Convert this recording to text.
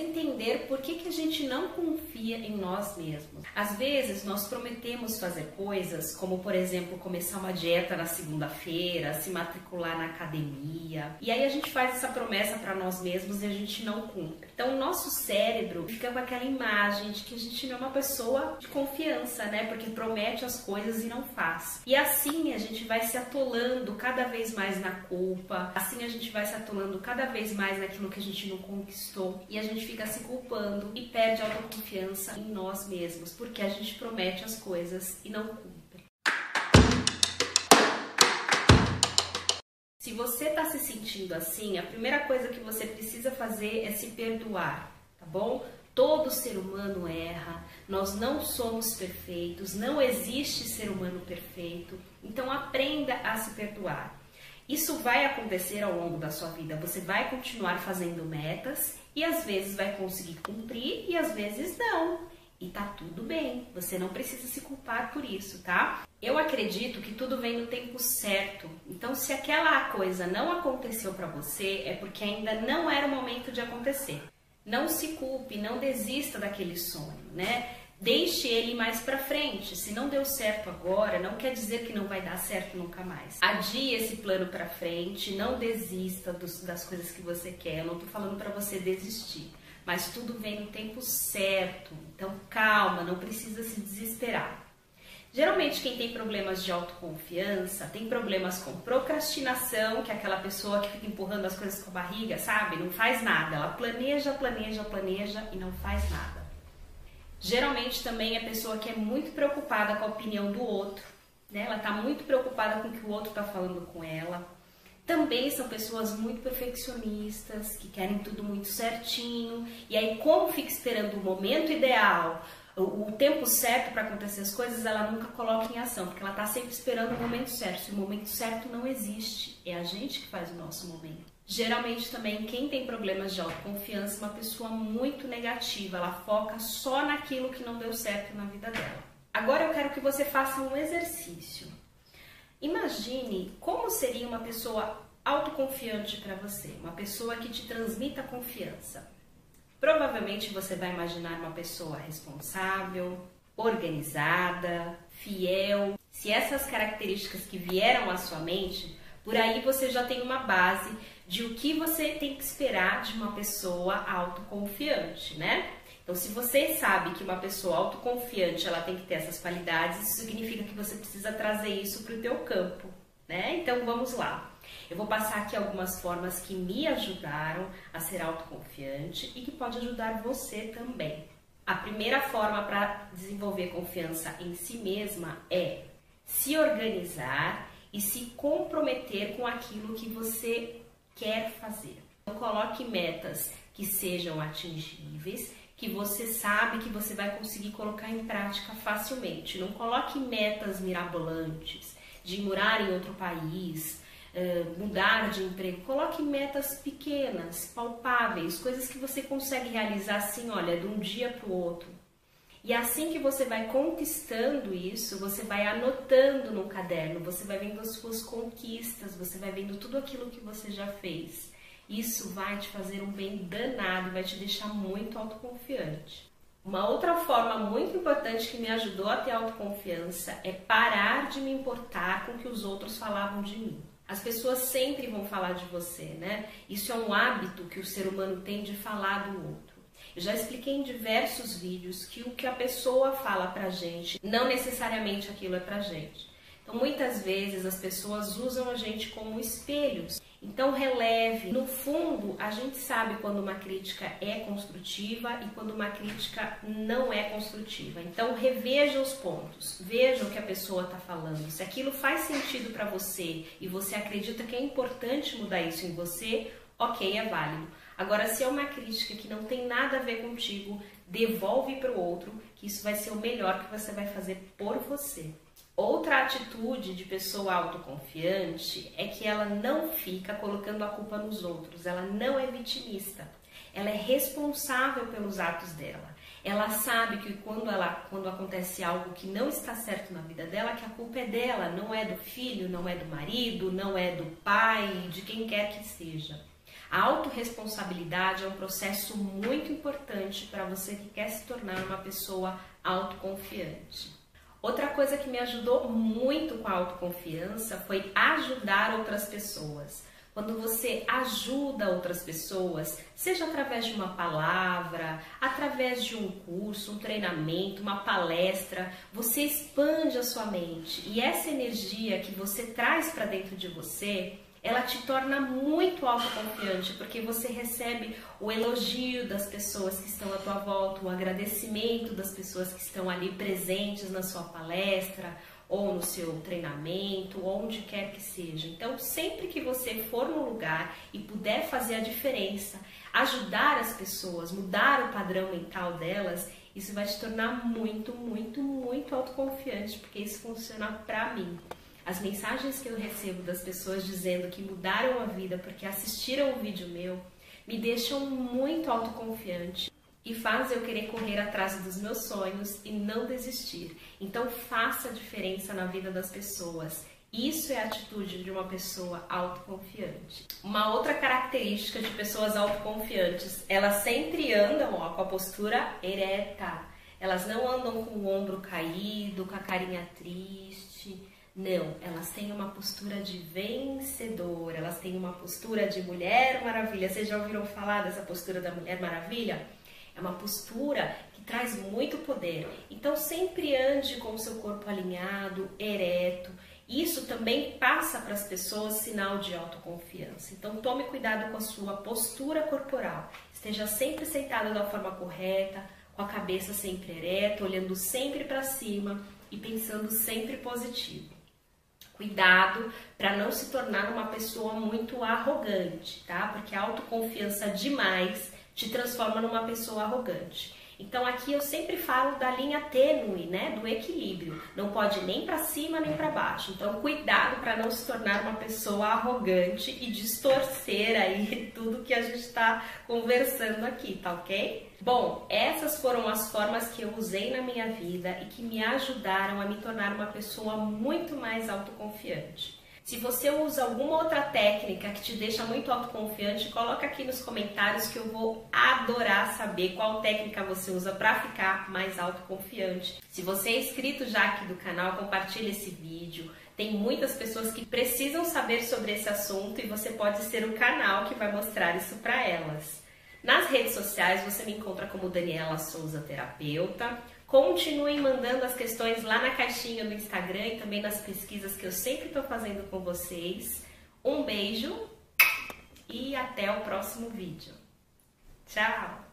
entender por que, que a gente não confia em nós mesmos. Às vezes nós prometemos fazer coisas, como por exemplo começar uma dieta na segunda-feira, se matricular na academia, e aí a gente faz essa promessa para nós mesmos e a gente não cumpre. Então o nosso cérebro fica com aquela imagem de que a gente não é uma pessoa de confiança, né? Porque promete as coisas e não faz. E assim a gente vai se atolando cada vez mais na culpa, assim a gente vai se atolando cada vez mais naquilo que a gente não conquistou e a gente fica se culpando e perde a autoconfiança em nós mesmos, porque a gente promete as coisas e não cumpre. Se você está se sentindo assim, a primeira coisa que você precisa fazer é se perdoar, tá bom? Todo ser humano erra, nós não somos perfeitos, não existe ser humano perfeito, então aprenda a se perdoar. Isso vai acontecer ao longo da sua vida. Você vai continuar fazendo metas e às vezes vai conseguir cumprir e às vezes não. E tá tudo bem, você não precisa se culpar por isso, tá? Eu acredito que tudo vem no tempo certo. Então, se aquela coisa não aconteceu para você, é porque ainda não era o momento de acontecer. Não se culpe, não desista daquele sonho, né? Deixe ele mais para frente. Se não deu certo agora, não quer dizer que não vai dar certo nunca mais. Adie esse plano para frente, não desista dos, das coisas que você quer. Eu não tô falando para você desistir, mas tudo vem no tempo certo. Então calma, não precisa se desesperar. Geralmente quem tem problemas de autoconfiança tem problemas com procrastinação, que é aquela pessoa que fica empurrando as coisas com a barriga, sabe? Não faz nada. Ela planeja, planeja, planeja e não faz nada. Geralmente também é pessoa que é muito preocupada com a opinião do outro, né? Ela está muito preocupada com o que o outro está falando com ela. Também são pessoas muito perfeccionistas, que querem tudo muito certinho, e aí, como fica esperando o momento ideal, o, tempo certo para acontecer as coisas, ela nunca coloca em ação, porque ela está sempre esperando o momento certo. E o momento certo não existe, é a gente que faz o nosso momento. Geralmente também quem tem problemas de autoconfiança é uma pessoa muito negativa, ela foca só naquilo que não deu certo na vida dela. Agora eu quero que você faça um exercício. Imagine como seria uma pessoa autoconfiante para você, uma pessoa que te transmita confiança. Provavelmente você vai imaginar uma pessoa responsável, organizada, fiel. Se essas características que vieram à sua mente, por aí você já tem uma base de o que você tem que esperar de uma pessoa autoconfiante, né? Então, se você sabe que uma pessoa autoconfiante ela tem que ter essas qualidades, isso significa que você precisa trazer isso para o teu campo, né? Então, vamos lá. Eu vou passar aqui algumas formas que me ajudaram a ser autoconfiante e que pode ajudar você também. A primeira forma para desenvolver confiança em si mesma é se organizar e se comprometer com aquilo que você quer fazer. Então, coloque metas que sejam atingíveis, que você sabe que você vai conseguir colocar em prática facilmente. Não coloque metas mirabolantes de morar em outro país, eh, mudar de emprego. Coloque metas pequenas, palpáveis, coisas que você consegue realizar assim, olha, de um dia para o outro. E assim que você vai conquistando isso, você vai anotando no caderno, você vai vendo as suas conquistas, você vai vendo tudo aquilo que você já fez. Isso vai te fazer um bem danado, vai te deixar muito autoconfiante. Uma outra forma muito importante que me ajudou a ter autoconfiança é parar de me importar com o que os outros falavam de mim. As pessoas sempre vão falar de você, né? Isso é um hábito que o ser humano tem de falar do outro. Já expliquei em diversos vídeos que o que a pessoa fala pra gente, não necessariamente aquilo é pra gente. Então, muitas vezes as pessoas usam a gente como espelhos. Então, releve. No fundo, a gente sabe quando uma crítica é construtiva e quando uma crítica não é construtiva. Então, reveja os pontos. Veja o que a pessoa está falando. Se aquilo faz sentido para você e você acredita que é importante mudar isso em você, ok, é válido. Agora, se é uma crítica que não tem nada a ver contigo, devolve para o outro, que isso vai ser o melhor que você vai fazer por você. Outra atitude de pessoa autoconfiante é que ela não fica colocando a culpa nos outros, ela não é vitimista. Ela é responsável pelos atos dela. Ela sabe que quando, ela, quando acontece algo que não está certo na vida dela, que a culpa é dela, não é do filho, não é do marido, não é do pai, de quem quer que seja. A autorresponsabilidade é um processo muito importante para você que quer se tornar uma pessoa autoconfiante. Outra coisa que me ajudou muito com a autoconfiança foi ajudar outras pessoas. Quando você ajuda outras pessoas, seja através de uma palavra, através de um curso, um treinamento, uma palestra, você expande a sua mente e essa energia que você traz para dentro de você ela te torna muito autoconfiante, porque você recebe o elogio das pessoas que estão à tua volta, o agradecimento das pessoas que estão ali presentes na sua palestra ou no seu treinamento, onde quer que seja. Então, sempre que você for no lugar e puder fazer a diferença, ajudar as pessoas, mudar o padrão mental delas, isso vai te tornar muito, muito, muito autoconfiante, porque isso funciona para mim. As mensagens que eu recebo das pessoas dizendo que mudaram a vida porque assistiram o vídeo meu me deixam muito autoconfiante e faz eu querer correr atrás dos meus sonhos e não desistir. Então faça a diferença na vida das pessoas. Isso é a atitude de uma pessoa autoconfiante. Uma outra característica de pessoas autoconfiantes, elas sempre andam ó, com a postura ereta. Elas não andam com o ombro caído, com a carinha triste não, elas têm uma postura de vencedora, elas têm uma postura de mulher maravilha. Vocês já ouviram falar dessa postura da mulher maravilha? É uma postura que traz muito poder. Então sempre ande com o seu corpo alinhado, ereto. Isso também passa para as pessoas sinal de autoconfiança. Então tome cuidado com a sua postura corporal. Esteja sempre sentado da forma correta, com a cabeça sempre ereta, olhando sempre para cima e pensando sempre positivo. Cuidado para não se tornar uma pessoa muito arrogante, tá? Porque a autoconfiança demais te transforma numa pessoa arrogante. Então aqui eu sempre falo da linha tênue, né, do equilíbrio. Não pode nem para cima nem para baixo. Então cuidado para não se tornar uma pessoa arrogante e distorcer aí tudo que a gente está conversando aqui, tá ok? Bom, essas foram as formas que eu usei na minha vida e que me ajudaram a me tornar uma pessoa muito mais autoconfiante. Se você usa alguma outra técnica que te deixa muito autoconfiante, coloca aqui nos comentários que eu vou adorar saber qual técnica você usa para ficar mais autoconfiante. Se você é inscrito já aqui do canal, compartilhe esse vídeo. Tem muitas pessoas que precisam saber sobre esse assunto e você pode ser o canal que vai mostrar isso para elas. Nas redes sociais você me encontra como Daniela Souza Terapeuta. Continuem mandando as questões lá na caixinha do Instagram e também nas pesquisas que eu sempre estou fazendo com vocês. Um beijo e até o próximo vídeo. Tchau!